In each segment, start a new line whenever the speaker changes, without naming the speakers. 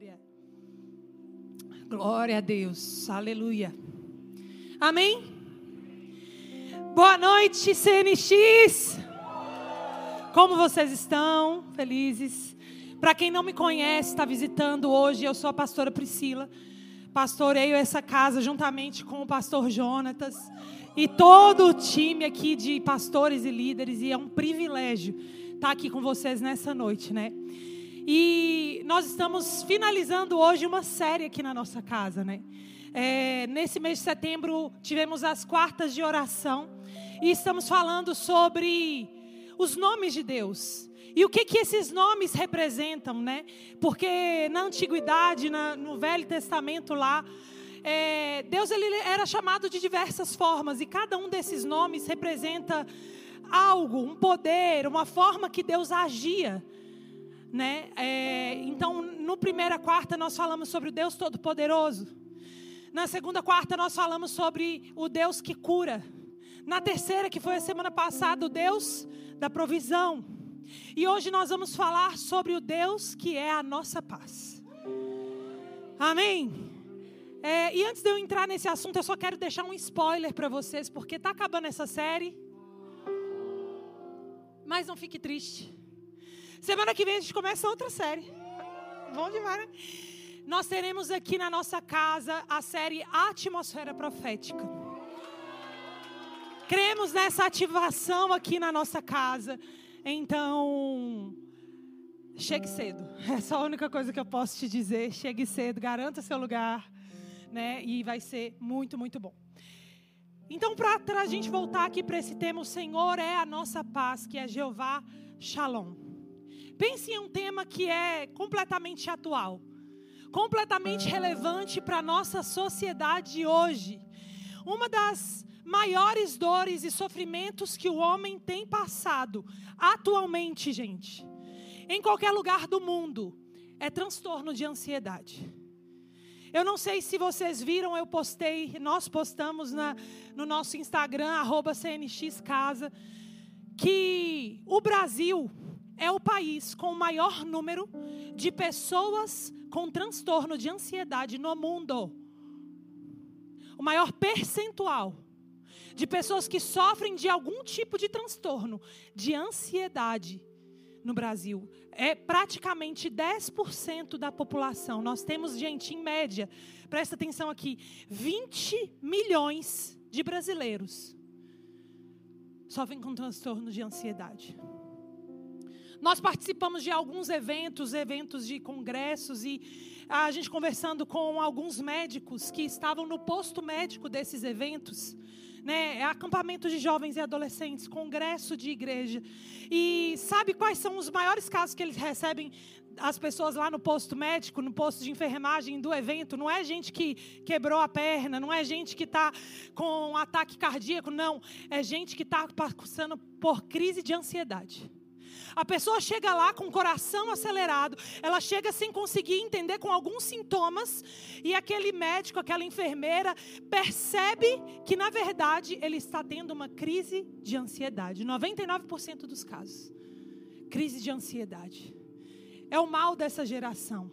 Glória. Glória a Deus. Aleluia. Amém? Boa noite, CNX. Como vocês estão? Felizes? Para quem não me conhece, está visitando hoje, eu sou a pastora Priscila. Pastoreio essa casa juntamente com o pastor Jonatas e todo o time aqui de pastores e líderes. E é um privilégio estar aqui com vocês nessa noite, né? E nós estamos finalizando hoje uma série aqui na nossa casa, né? É, nesse mês de setembro tivemos as quartas de oração e estamos falando sobre os nomes de Deus. E o que, que esses nomes representam, né? Porque na antiguidade, na, no Velho Testamento lá, é, Deus ele era chamado de diversas formas e cada um desses nomes representa algo, um poder, uma forma que Deus agia né? É, então, no primeira quarta nós falamos sobre o Deus Todo-Poderoso. Na segunda quarta nós falamos sobre o Deus que cura. Na terceira, que foi a semana passada, o Deus da provisão. E hoje nós vamos falar sobre o Deus que é a nossa paz. Amém? É, e antes de eu entrar nesse assunto, eu só quero deixar um spoiler para vocês, porque está acabando essa série. Mas não fique triste. Semana que vem a gente começa outra série. Bom demais, né? Nós teremos aqui na nossa casa a série Atmosfera Profética. Cremos nessa ativação aqui na nossa casa. Então, chegue cedo. Essa é a única coisa que eu posso te dizer. Chegue cedo, garanta seu lugar, né? E vai ser muito, muito bom. Então, para a gente voltar aqui para esse tema, o Senhor é a nossa paz, que é Jeová Shalom. Pense em um tema que é completamente atual, completamente relevante para a nossa sociedade de hoje. Uma das maiores dores e sofrimentos que o homem tem passado atualmente, gente, em qualquer lugar do mundo, é transtorno de ansiedade. Eu não sei se vocês viram, eu postei, nós postamos na, no nosso Instagram, arroba CNX Casa, que o Brasil é o país com o maior número de pessoas com transtorno de ansiedade no mundo. O maior percentual de pessoas que sofrem de algum tipo de transtorno de ansiedade no Brasil. É praticamente 10% da população. Nós temos, gente, em média, presta atenção aqui, 20 milhões de brasileiros sofrem com transtorno de ansiedade. Nós participamos de alguns eventos, eventos de congressos e a gente conversando com alguns médicos que estavam no posto médico desses eventos. Né, é acampamento de jovens e adolescentes, congresso de igreja. E sabe quais são os maiores casos que eles recebem as pessoas lá no posto médico, no posto de enfermagem do evento? Não é gente que quebrou a perna, não é gente que está com ataque cardíaco, não. É gente que está passando por crise de ansiedade. A pessoa chega lá com o coração acelerado, ela chega sem conseguir entender com alguns sintomas, e aquele médico, aquela enfermeira, percebe que, na verdade, ele está tendo uma crise de ansiedade. 99% dos casos. Crise de ansiedade. É o mal dessa geração.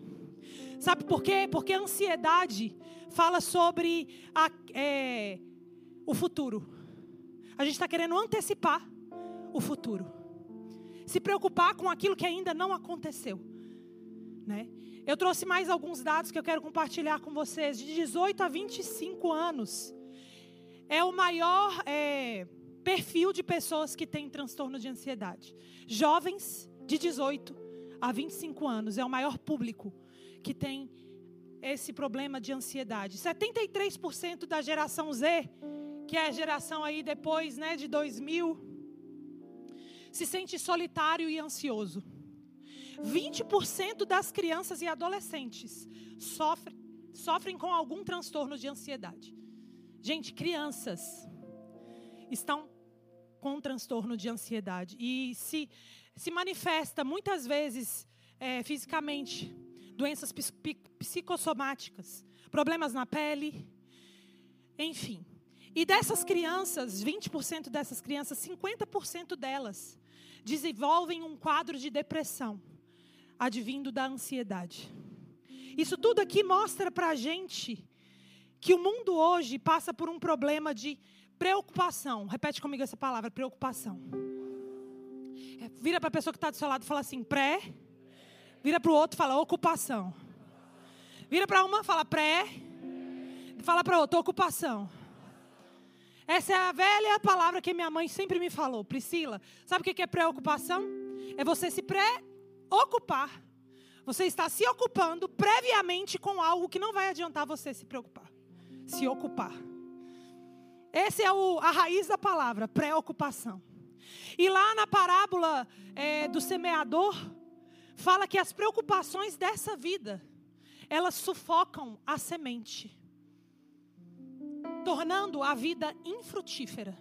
Sabe por quê? Porque a ansiedade fala sobre a, é, o futuro. A gente está querendo antecipar o futuro se preocupar com aquilo que ainda não aconteceu. Né? Eu trouxe mais alguns dados que eu quero compartilhar com vocês. De 18 a 25 anos, é o maior é, perfil de pessoas que têm transtorno de ansiedade. Jovens de 18 a 25 anos é o maior público que tem esse problema de ansiedade. 73% da geração Z, que é a geração aí depois né, de 2000, se sente solitário e ansioso. 20% das crianças e adolescentes sofrem, sofrem com algum transtorno de ansiedade. Gente, crianças estão com transtorno de ansiedade e se, se manifesta muitas vezes é, fisicamente, doenças psicossomáticas, problemas na pele, enfim. E dessas crianças, 20% dessas crianças, 50% delas desenvolvem um quadro de depressão, advindo da ansiedade. Isso tudo aqui mostra para a gente que o mundo hoje passa por um problema de preocupação. Repete comigo essa palavra, preocupação. É, vira para a pessoa que está do seu lado e fala assim, pré. Vira para o outro e fala ocupação. Vira para uma, fala pré. Fala para outra, ocupação. Essa é a velha palavra que minha mãe sempre me falou. Priscila, sabe o que é preocupação? É você se preocupar. Você está se ocupando previamente com algo que não vai adiantar você se preocupar. Se ocupar. Essa é o, a raiz da palavra, preocupação. E lá na parábola é, do semeador, fala que as preocupações dessa vida, elas sufocam a semente tornando a vida infrutífera.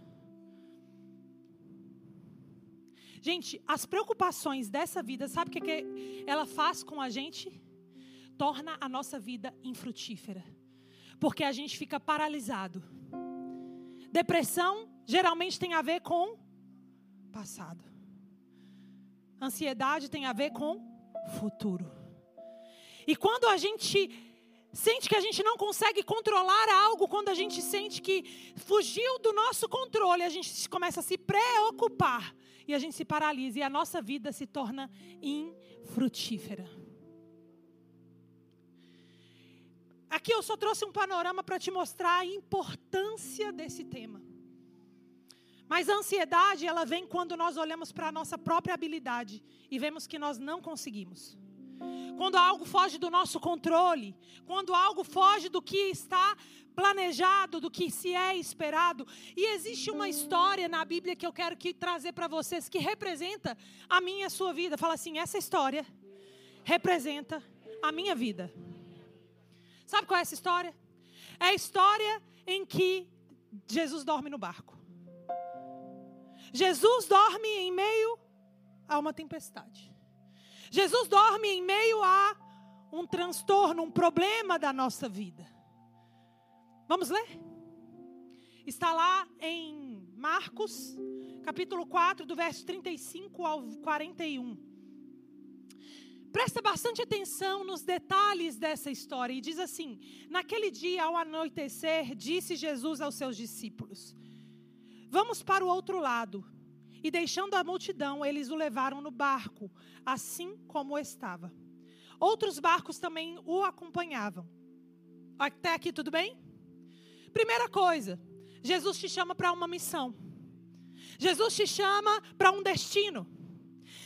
Gente, as preocupações dessa vida, sabe o que, que ela faz com a gente? Torna a nossa vida infrutífera. Porque a gente fica paralisado. Depressão geralmente tem a ver com passado. Ansiedade tem a ver com futuro. E quando a gente sente que a gente não consegue controlar algo, quando a gente sente que fugiu do nosso controle, a gente começa a se preocupar e a gente se paralisa e a nossa vida se torna infrutífera. Aqui eu só trouxe um panorama para te mostrar a importância desse tema. Mas a ansiedade, ela vem quando nós olhamos para a nossa própria habilidade e vemos que nós não conseguimos quando algo foge do nosso controle, quando algo foge do que está planejado, do que se é esperado. E existe uma história na Bíblia que eu quero que trazer para vocês que representa a minha a sua vida. Fala assim, essa história representa a minha vida. Sabe qual é essa história? É a história em que Jesus dorme no barco. Jesus dorme em meio a uma tempestade. Jesus dorme em meio a um transtorno, um problema da nossa vida. Vamos ler? Está lá em Marcos, capítulo 4, do verso 35 ao 41. Presta bastante atenção nos detalhes dessa história e diz assim: Naquele dia, ao anoitecer, disse Jesus aos seus discípulos: Vamos para o outro lado. E deixando a multidão, eles o levaram no barco, assim como estava. Outros barcos também o acompanhavam. Até aqui tudo bem? Primeira coisa, Jesus te chama para uma missão. Jesus te chama para um destino.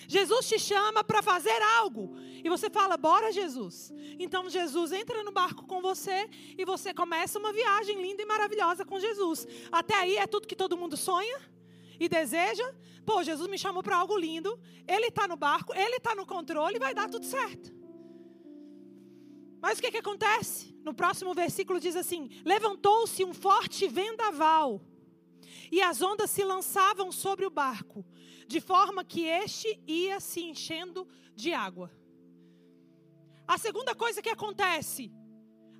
Jesus te chama para fazer algo. E você fala, bora Jesus. Então Jesus entra no barco com você e você começa uma viagem linda e maravilhosa com Jesus. Até aí é tudo que todo mundo sonha? E deseja, pô, Jesus me chamou para algo lindo, Ele está no barco, Ele está no controle, vai dar tudo certo. Mas o que, que acontece? No próximo versículo diz assim: Levantou-se um forte vendaval, e as ondas se lançavam sobre o barco, de forma que este ia se enchendo de água. A segunda coisa que acontece,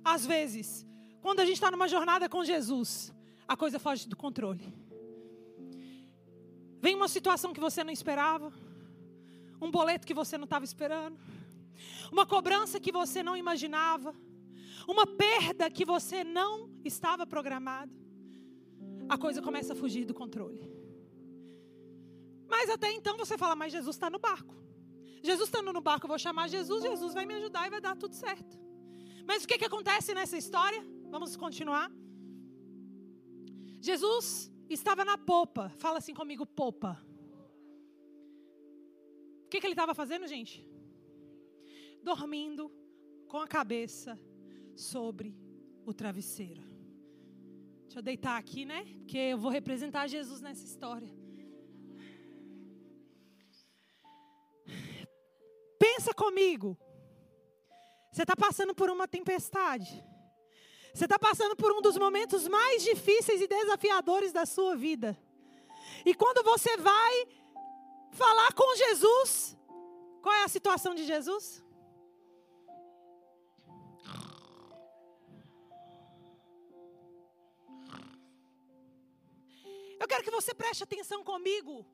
às vezes, quando a gente está numa jornada com Jesus, a coisa foge do controle. Vem uma situação que você não esperava, um boleto que você não estava esperando, uma cobrança que você não imaginava, uma perda que você não estava programado. A coisa começa a fugir do controle. Mas até então você fala, mas Jesus está no barco. Jesus estando no barco, eu vou chamar Jesus, Jesus vai me ajudar e vai dar tudo certo. Mas o que, que acontece nessa história? Vamos continuar. Jesus estava na popa. Fala assim comigo, popa. O que, que ele estava fazendo, gente? Dormindo com a cabeça sobre o travesseiro. Deixa eu deitar aqui, né? Porque eu vou representar Jesus nessa história. Pensa comigo. Você está passando por uma tempestade. Você está passando por um dos momentos mais difíceis e desafiadores da sua vida. E quando você vai falar com Jesus, qual é a situação de Jesus? Eu quero que você preste atenção comigo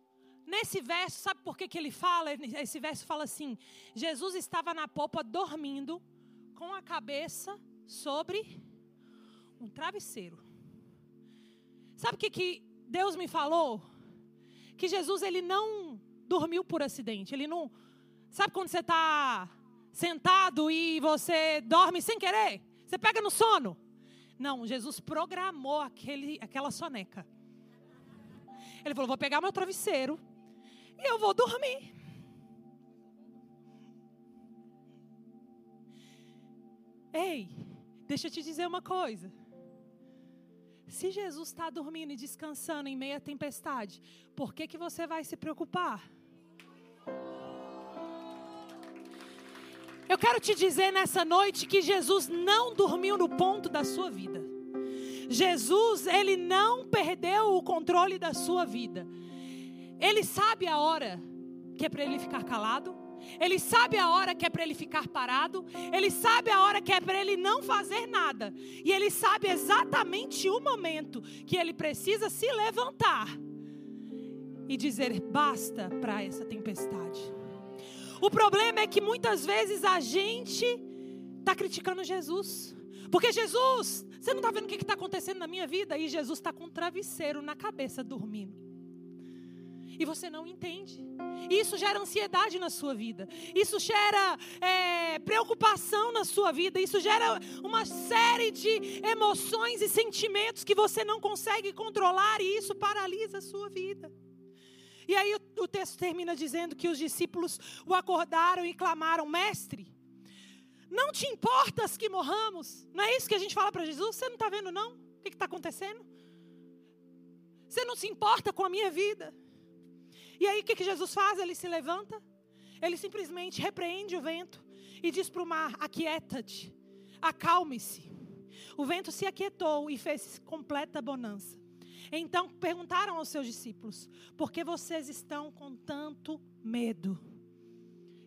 nesse verso. Sabe por que, que ele fala? Esse verso fala assim: Jesus estava na popa dormindo com a cabeça sobre um travesseiro. Sabe o que, que Deus me falou? Que Jesus ele não dormiu por acidente. Ele não. Sabe quando você está sentado e você dorme sem querer? Você pega no sono? Não, Jesus programou aquele, aquela soneca. Ele falou: vou pegar meu travesseiro e eu vou dormir. Ei, deixa eu te dizer uma coisa. Se Jesus está dormindo e descansando em meia tempestade, por que, que você vai se preocupar? Eu quero te dizer nessa noite que Jesus não dormiu no ponto da sua vida. Jesus, ele não perdeu o controle da sua vida. Ele sabe a hora que é para ele ficar calado. Ele sabe a hora que é para ele ficar parado. Ele sabe a hora que é para ele não fazer nada. E ele sabe exatamente o momento que ele precisa se levantar e dizer basta para essa tempestade. O problema é que muitas vezes a gente está criticando Jesus. Porque Jesus, você não está vendo o que está acontecendo na minha vida? E Jesus está com um travesseiro na cabeça dormindo e você não entende. Isso gera ansiedade na sua vida. Isso gera é, preocupação na sua vida. Isso gera uma série de emoções e sentimentos que você não consegue controlar e isso paralisa a sua vida. E aí o, o texto termina dizendo que os discípulos o acordaram e clamaram: Mestre, não te importas que morramos? Não é isso que a gente fala para Jesus? Você não está vendo, não? O que está acontecendo? Você não se importa com a minha vida? E aí o que, que Jesus faz? Ele se levanta, ele simplesmente repreende o vento e diz para o mar: Aquieta-te, acalme-se. O vento se aquietou e fez completa bonança. Então perguntaram aos seus discípulos: Por que vocês estão com tanto medo?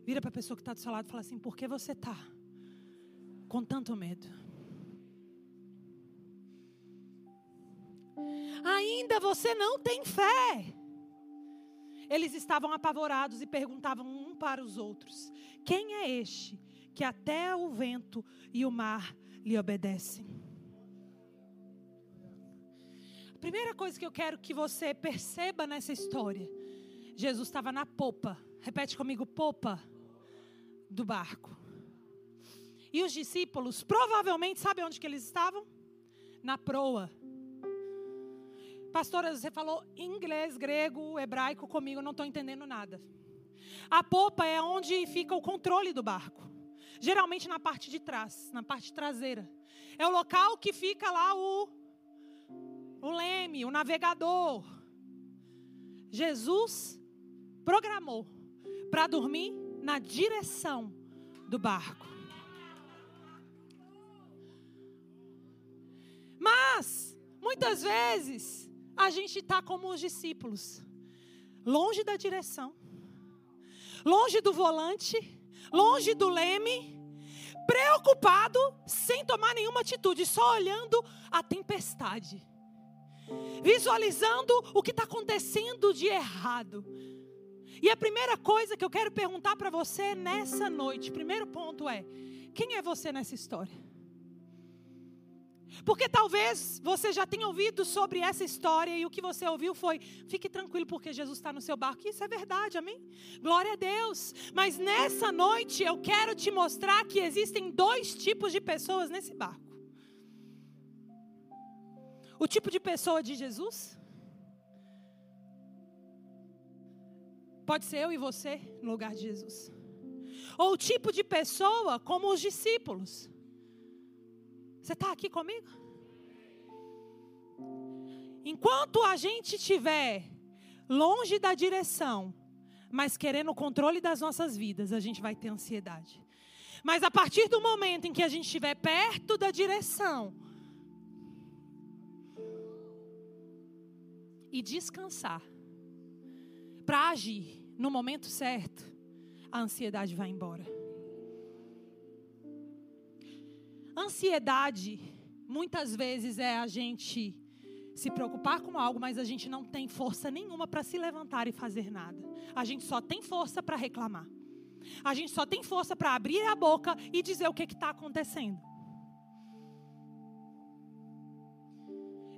Vira para a pessoa que está do seu lado e fala assim: Por que você está com tanto medo? Ainda você não tem fé. Eles estavam apavorados e perguntavam um para os outros: Quem é este que até o vento e o mar lhe obedecem? A primeira coisa que eu quero que você perceba nessa história: Jesus estava na popa. Repete comigo: popa do barco. E os discípulos, provavelmente, sabe onde que eles estavam? Na proa. Pastora, você falou inglês, grego, hebraico comigo, não estou entendendo nada. A popa é onde fica o controle do barco. Geralmente na parte de trás, na parte traseira. É o local que fica lá o, o leme, o navegador. Jesus programou para dormir na direção do barco. Mas, muitas vezes, a gente está como os discípulos, longe da direção, longe do volante, longe do leme, preocupado, sem tomar nenhuma atitude, só olhando a tempestade, visualizando o que está acontecendo de errado. E a primeira coisa que eu quero perguntar para você nessa noite, primeiro ponto é: quem é você nessa história? Porque talvez você já tenha ouvido sobre essa história e o que você ouviu foi: fique tranquilo, porque Jesus está no seu barco. Isso é verdade, amém? Glória a Deus. Mas nessa noite eu quero te mostrar que existem dois tipos de pessoas nesse barco: o tipo de pessoa de Jesus. Pode ser eu e você no lugar de Jesus. Ou o tipo de pessoa como os discípulos você está aqui comigo? Enquanto a gente estiver longe da direção, mas querendo o controle das nossas vidas, a gente vai ter ansiedade. Mas a partir do momento em que a gente estiver perto da direção e descansar para agir no momento certo, a ansiedade vai embora. Ansiedade, muitas vezes, é a gente se preocupar com algo, mas a gente não tem força nenhuma para se levantar e fazer nada. A gente só tem força para reclamar. A gente só tem força para abrir a boca e dizer o que está acontecendo.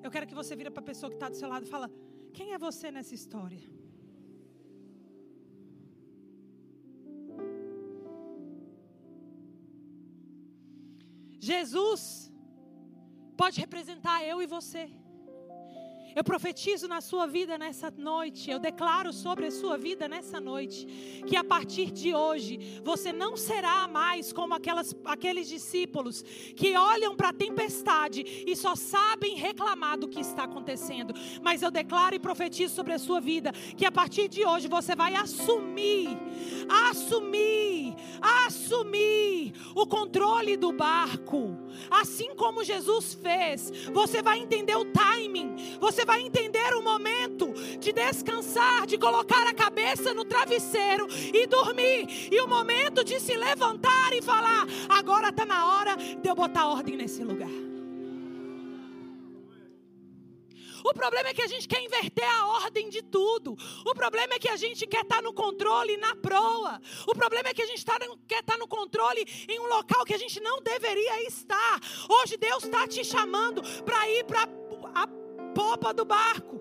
Eu quero que você vira para a pessoa que está do seu lado e fala: quem é você nessa história? Jesus pode representar eu e você. Eu profetizo na sua vida nessa noite, eu declaro sobre a sua vida nessa noite, que a partir de hoje você não será mais como aquelas, aqueles discípulos que olham para a tempestade e só sabem reclamar do que está acontecendo. Mas eu declaro e profetizo sobre a sua vida que a partir de hoje você vai assumir, assumir, assumir o controle do barco, assim como Jesus fez. Você vai entender o timing, você você vai entender o momento de descansar, de colocar a cabeça no travesseiro e dormir, e o momento de se levantar e falar: agora está na hora de eu botar ordem nesse lugar. O problema é que a gente quer inverter a ordem de tudo. O problema é que a gente quer estar tá no controle na proa. O problema é que a gente tá, quer estar tá no controle em um local que a gente não deveria estar. Hoje Deus está te chamando para ir para a popa do barco.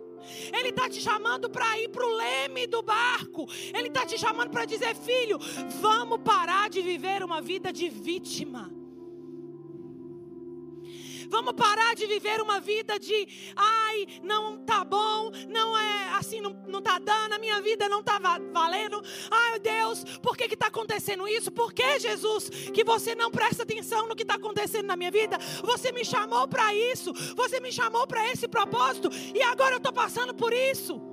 Ele está te chamando para ir para o leme do barco. Ele está te chamando para dizer: filho, vamos parar de viver uma vida de vítima. Vamos parar de viver uma vida de, ai, não tá bom, não é assim, não, não tá dando, a minha vida não tá valendo. Ai, Deus, por que que tá acontecendo isso? Por que, Jesus, que você não presta atenção no que está acontecendo na minha vida? Você me chamou para isso, você me chamou para esse propósito e agora eu estou passando por isso.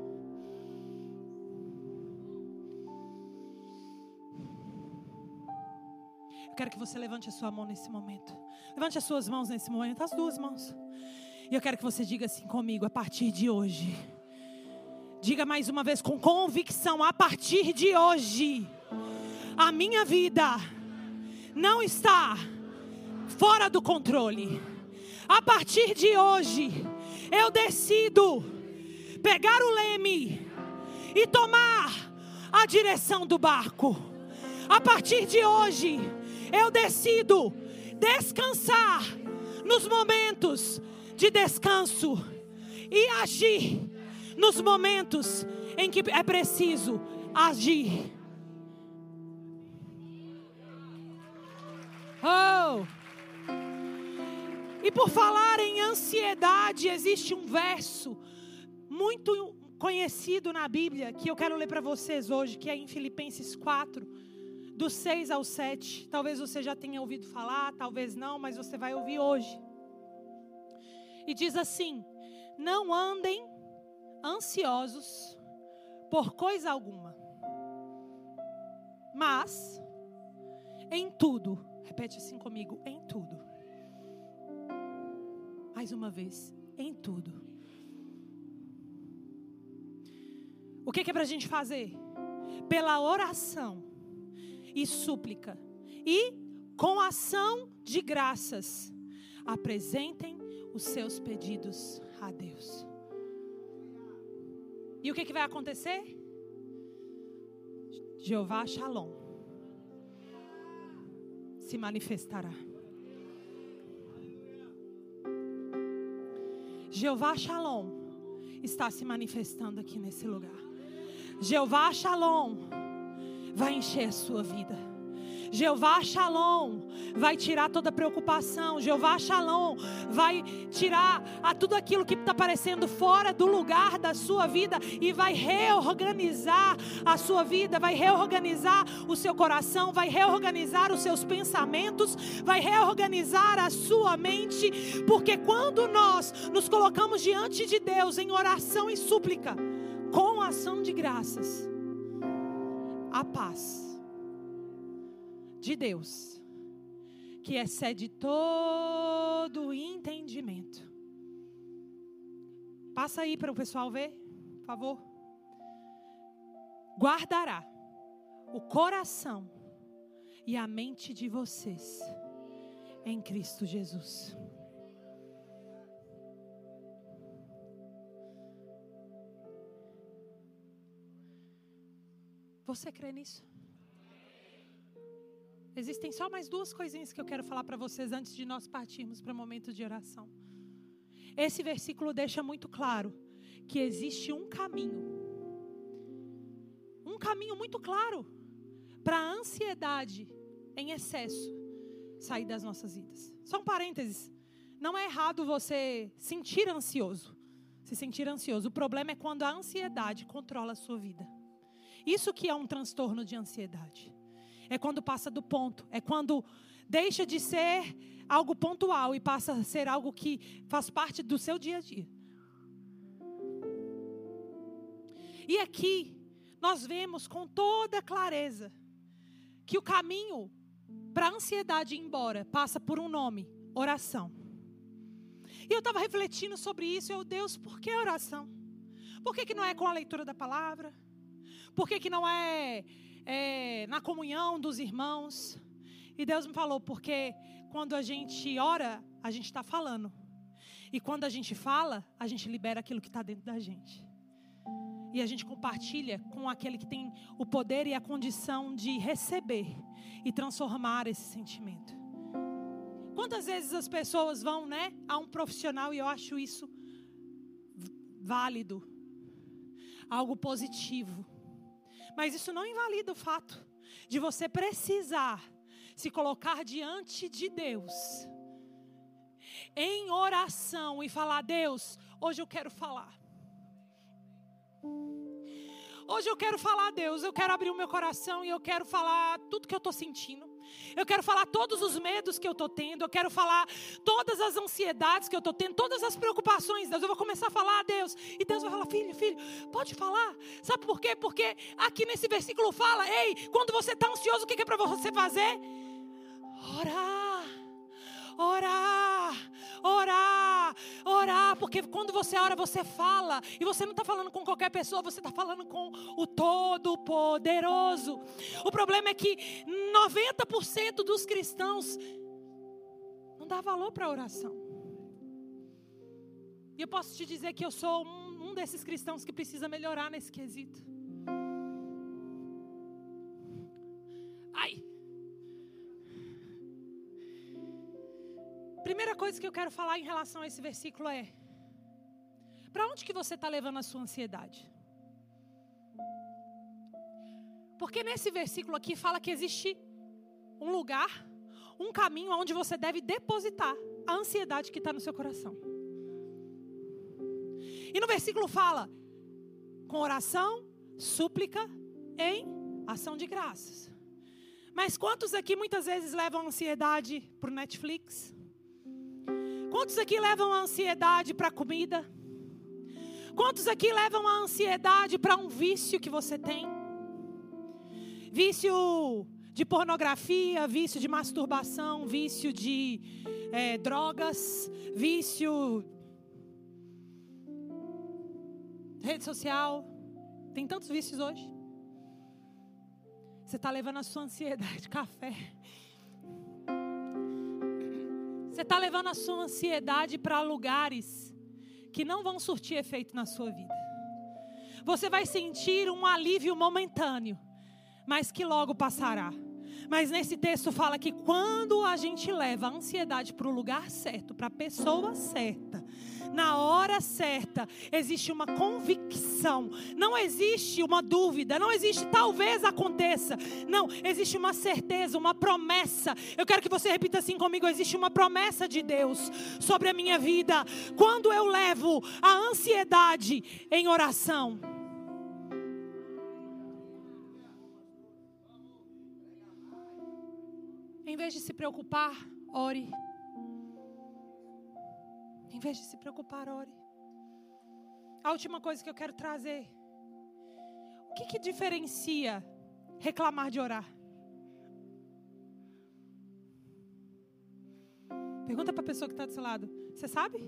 Quero que você levante a sua mão nesse momento. Levante as suas mãos nesse momento, as duas mãos. E eu quero que você diga assim comigo, a partir de hoje. Diga mais uma vez com convicção, a partir de hoje, a minha vida não está fora do controle. A partir de hoje, eu decido pegar o leme e tomar a direção do barco. A partir de hoje, eu decido descansar nos momentos de descanso e agir nos momentos em que é preciso agir. Oh! E por falar em ansiedade, existe um verso muito conhecido na Bíblia que eu quero ler para vocês hoje, que é em Filipenses 4 do 6 ao 7. Talvez você já tenha ouvido falar, talvez não, mas você vai ouvir hoje. E diz assim: Não andem ansiosos por coisa alguma, mas em tudo, repete assim comigo: em tudo. Mais uma vez, em tudo. O que, que é para a gente fazer? Pela oração e súplica. E com ação de graças, apresentem os seus pedidos a Deus. E o que, que vai acontecer? Jeová Shalom se manifestará. Jeová Shalom está se manifestando aqui nesse lugar. Jeová Shalom vai encher a sua vida. Jeová Shalom vai tirar toda preocupação. Jeová Shalom vai tirar a tudo aquilo que está parecendo fora do lugar da sua vida e vai reorganizar a sua vida, vai reorganizar o seu coração, vai reorganizar os seus pensamentos, vai reorganizar a sua mente, porque quando nós nos colocamos diante de Deus em oração e súplica, com ação de graças, a paz de Deus, que excede todo entendimento. Passa aí para o pessoal ver, por favor. Guardará o coração e a mente de vocês em Cristo Jesus. Você crê nisso? Existem só mais duas coisinhas que eu quero falar para vocês antes de nós partirmos para o momento de oração. Esse versículo deixa muito claro que existe um caminho. Um caminho muito claro para a ansiedade em excesso sair das nossas vidas. Só um parênteses. Não é errado você sentir ansioso. Se sentir ansioso. O problema é quando a ansiedade controla a sua vida. Isso que é um transtorno de ansiedade. É quando passa do ponto. É quando deixa de ser algo pontual e passa a ser algo que faz parte do seu dia a dia. E aqui nós vemos com toda clareza que o caminho para a ansiedade ir embora passa por um nome: oração. E eu estava refletindo sobre isso, eu, Deus, por que oração? Por que, que não é com a leitura da palavra? Por que, que não é, é na comunhão dos irmãos? E Deus me falou, porque quando a gente ora, a gente está falando. E quando a gente fala, a gente libera aquilo que está dentro da gente. E a gente compartilha com aquele que tem o poder e a condição de receber e transformar esse sentimento. Quantas vezes as pessoas vão, né, a um profissional e eu acho isso válido, algo positivo. Mas isso não invalida o fato de você precisar se colocar diante de Deus em oração e falar: Deus, hoje eu quero falar. Hoje eu quero falar, Deus, eu quero abrir o meu coração e eu quero falar tudo que eu estou sentindo. Eu quero falar todos os medos que eu estou tendo. Eu quero falar todas as ansiedades que eu estou tendo, todas as preocupações. Deus, eu vou começar a falar a Deus. E Deus vai falar, filho, filho, pode falar. Sabe por quê? Porque aqui nesse versículo fala: ei, quando você está ansioso, o que é para você fazer? Orar, orar, orar, orar, porque quando você ora, você fala, e você não está falando com qualquer pessoa, você está falando com o Todo-Poderoso. O problema é que 90% dos cristãos não dá valor para a oração. E eu posso te dizer que eu sou um, um desses cristãos que precisa melhorar nesse quesito. Primeira coisa que eu quero falar em relação a esse versículo é: para onde que você está levando a sua ansiedade? Porque nesse versículo aqui fala que existe um lugar, um caminho onde você deve depositar a ansiedade que está no seu coração. E no versículo fala com oração, súplica, em ação de graças. Mas quantos aqui muitas vezes levam a ansiedade para o Netflix? Quantos aqui levam a ansiedade para comida? Quantos aqui levam a ansiedade para um vício que você tem? Vício de pornografia, vício de masturbação, vício de é, drogas, vício. rede social. Tem tantos vícios hoje. Você está levando a sua ansiedade, café. Você está levando a sua ansiedade para lugares que não vão surtir efeito na sua vida. Você vai sentir um alívio momentâneo, mas que logo passará. Mas nesse texto fala que quando a gente leva a ansiedade para o lugar certo, para a pessoa certa, na hora certa, existe uma convicção, não existe uma dúvida, não existe talvez aconteça, não, existe uma certeza, uma promessa. Eu quero que você repita assim comigo: existe uma promessa de Deus sobre a minha vida. Quando eu levo a ansiedade em oração, Em vez de se preocupar, ore. Em vez de se preocupar, ore. A última coisa que eu quero trazer. O que, que diferencia reclamar de orar? Pergunta para a pessoa que está do seu lado. Você sabe?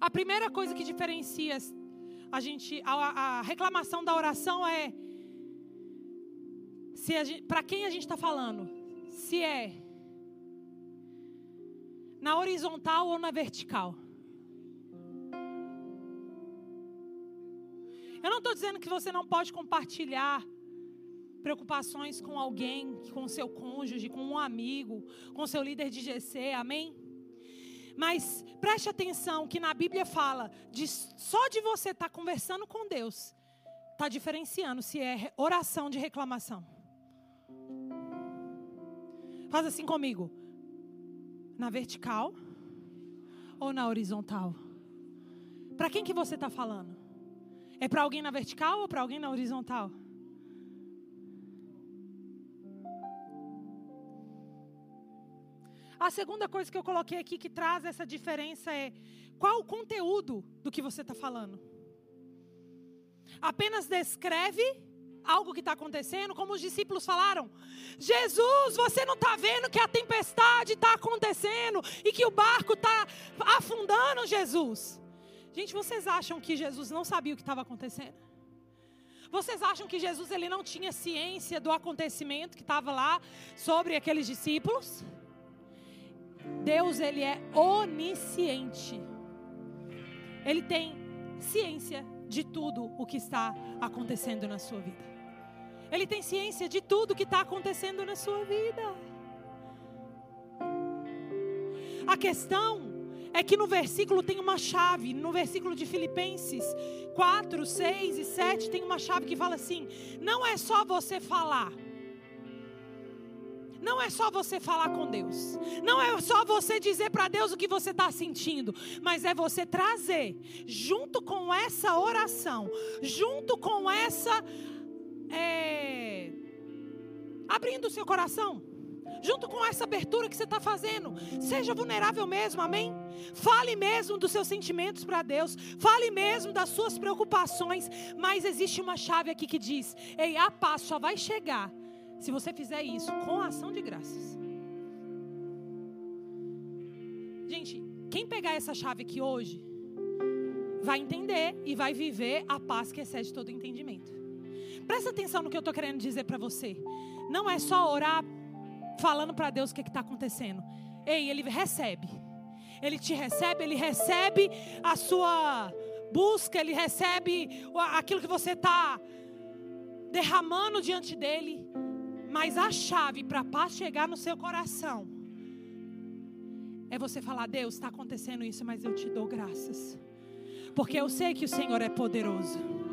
A primeira coisa que diferencia a gente, a, a reclamação da oração é para quem a gente está falando? Se é na horizontal ou na vertical? Eu não estou dizendo que você não pode compartilhar preocupações com alguém, com seu cônjuge, com um amigo, com seu líder de GC, amém? Mas preste atenção que na Bíblia fala de só de você estar tá conversando com Deus, está diferenciando se é oração de reclamação. Faz assim comigo. Na vertical ou na horizontal? Para quem que você está falando? É para alguém na vertical ou para alguém na horizontal? A segunda coisa que eu coloquei aqui que traz essa diferença é qual o conteúdo do que você está falando. Apenas descreve algo que está acontecendo, como os discípulos falaram: Jesus, você não está vendo que a tempestade está acontecendo e que o barco está afundando, Jesus? Gente, vocês acham que Jesus não sabia o que estava acontecendo? Vocês acham que Jesus ele não tinha ciência do acontecimento que estava lá sobre aqueles discípulos? Deus ele é onisciente. Ele tem ciência de tudo o que está acontecendo na sua vida. Ele tem ciência de tudo que está acontecendo na sua vida. A questão é que no versículo tem uma chave, no versículo de Filipenses 4, 6 e 7 tem uma chave que fala assim: não é só você falar. Não é só você falar com Deus. Não é só você dizer para Deus o que você está sentindo. Mas é você trazer, junto com essa oração, junto com essa. É, abrindo o seu coração junto com essa abertura que você está fazendo. Seja vulnerável mesmo, amém? Fale mesmo dos seus sentimentos para Deus. Fale mesmo das suas preocupações. Mas existe uma chave aqui que diz: Ei, a paz só vai chegar se você fizer isso com ação de graças. Gente, quem pegar essa chave aqui hoje, vai entender e vai viver a paz que excede todo entendimento. Presta atenção no que eu estou querendo dizer para você. Não é só orar falando para Deus o que está acontecendo. Ei, ele recebe. Ele te recebe, ele recebe a sua busca, ele recebe aquilo que você está derramando diante dele. Mas a chave para a paz chegar no seu coração é você falar: Deus, está acontecendo isso, mas eu te dou graças, porque eu sei que o Senhor é poderoso.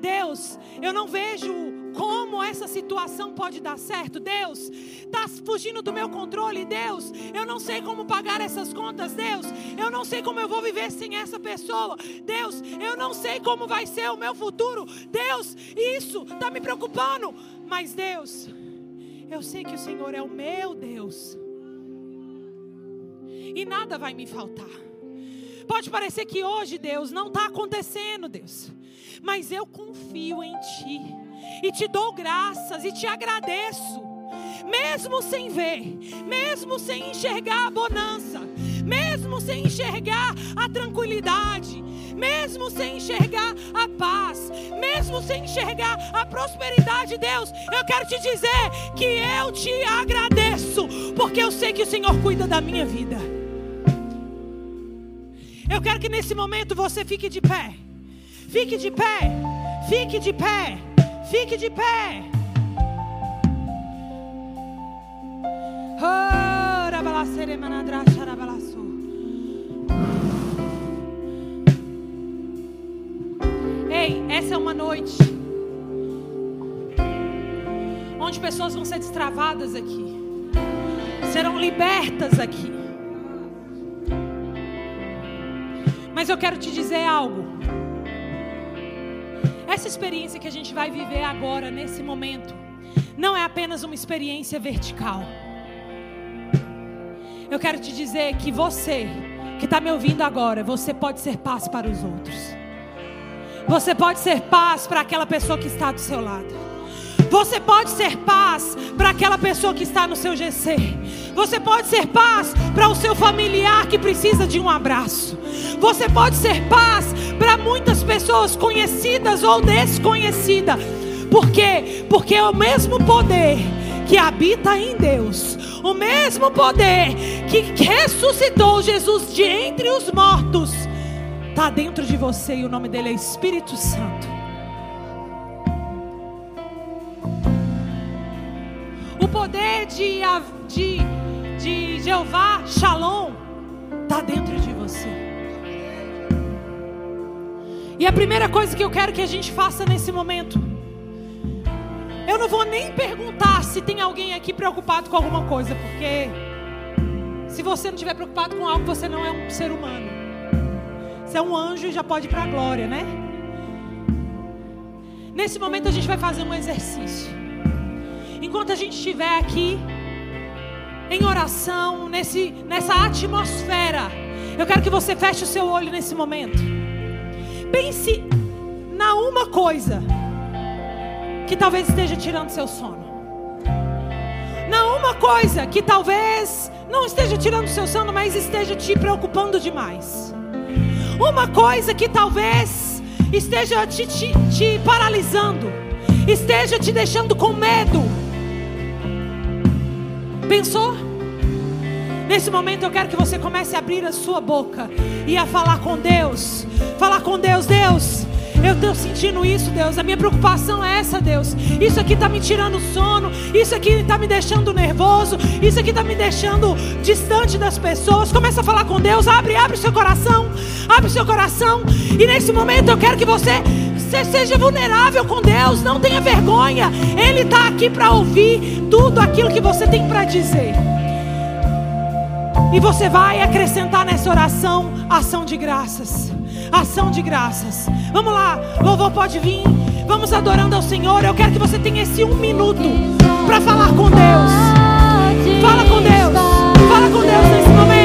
Deus, eu não vejo como essa situação pode dar certo. Deus, está fugindo do meu controle. Deus, eu não sei como pagar essas contas. Deus, eu não sei como eu vou viver sem essa pessoa. Deus, eu não sei como vai ser o meu futuro. Deus, isso está me preocupando. Mas Deus, eu sei que o Senhor é o meu Deus. E nada vai me faltar. Pode parecer que hoje, Deus, não está acontecendo, Deus. Mas eu confio em Ti. E te dou graças e te agradeço. Mesmo sem ver, mesmo sem enxergar a bonança, mesmo sem enxergar a tranquilidade, mesmo sem enxergar a paz, mesmo sem enxergar a prosperidade, Deus, eu quero te dizer que eu te agradeço, porque eu sei que o Senhor cuida da minha vida. Eu quero que nesse momento você fique de pé. Fique de pé. Fique de pé. Fique de pé. Ei, essa é uma noite onde pessoas vão ser destravadas aqui, serão libertas aqui. Mas eu quero te dizer algo. Essa experiência que a gente vai viver agora, nesse momento, não é apenas uma experiência vertical. Eu quero te dizer que você, que está me ouvindo agora, você pode ser paz para os outros. Você pode ser paz para aquela pessoa que está do seu lado. Você pode ser paz para aquela pessoa que está no seu GC. Você pode ser paz para o seu familiar que precisa de um abraço. Você pode ser paz para muitas pessoas conhecidas ou desconhecidas. Por quê? Porque é o mesmo poder que habita em Deus, o mesmo poder que ressuscitou Jesus de entre os mortos, está dentro de você e o nome dele é Espírito Santo. O poder de, de, de Jeová, Shalom, está dentro de você. E a primeira coisa que eu quero que a gente faça nesse momento, eu não vou nem perguntar se tem alguém aqui preocupado com alguma coisa, porque se você não estiver preocupado com algo, você não é um ser humano. Você é um anjo e já pode ir para a glória, né? Nesse momento a gente vai fazer um exercício. Enquanto a gente estiver aqui em oração, nesse, nessa atmosfera, eu quero que você feche o seu olho nesse momento. Pense na uma coisa que talvez esteja tirando seu sono. Na uma coisa que talvez não esteja tirando seu sono, mas esteja te preocupando demais. Uma coisa que talvez esteja te, te, te paralisando, esteja te deixando com medo. Pensou? Nesse momento eu quero que você comece a abrir a sua boca e a falar com Deus. Falar com Deus, Deus. Eu estou sentindo isso, Deus. A minha preocupação é essa, Deus. Isso aqui está me tirando sono. Isso aqui está me deixando nervoso. Isso aqui está me deixando distante das pessoas. Começa a falar com Deus. Abre, abre seu coração. Abre seu coração. E nesse momento eu quero que você seja vulnerável com Deus. Não tenha vergonha. Ele está aqui para ouvir tudo aquilo que você tem para dizer. E você vai acrescentar nessa oração ação de graças. Ação de graças. Vamos lá, louvor pode vir. Vamos adorando ao Senhor. Eu quero que você tenha esse um minuto para falar com Deus. Fala com Deus. Fala com Deus nesse momento.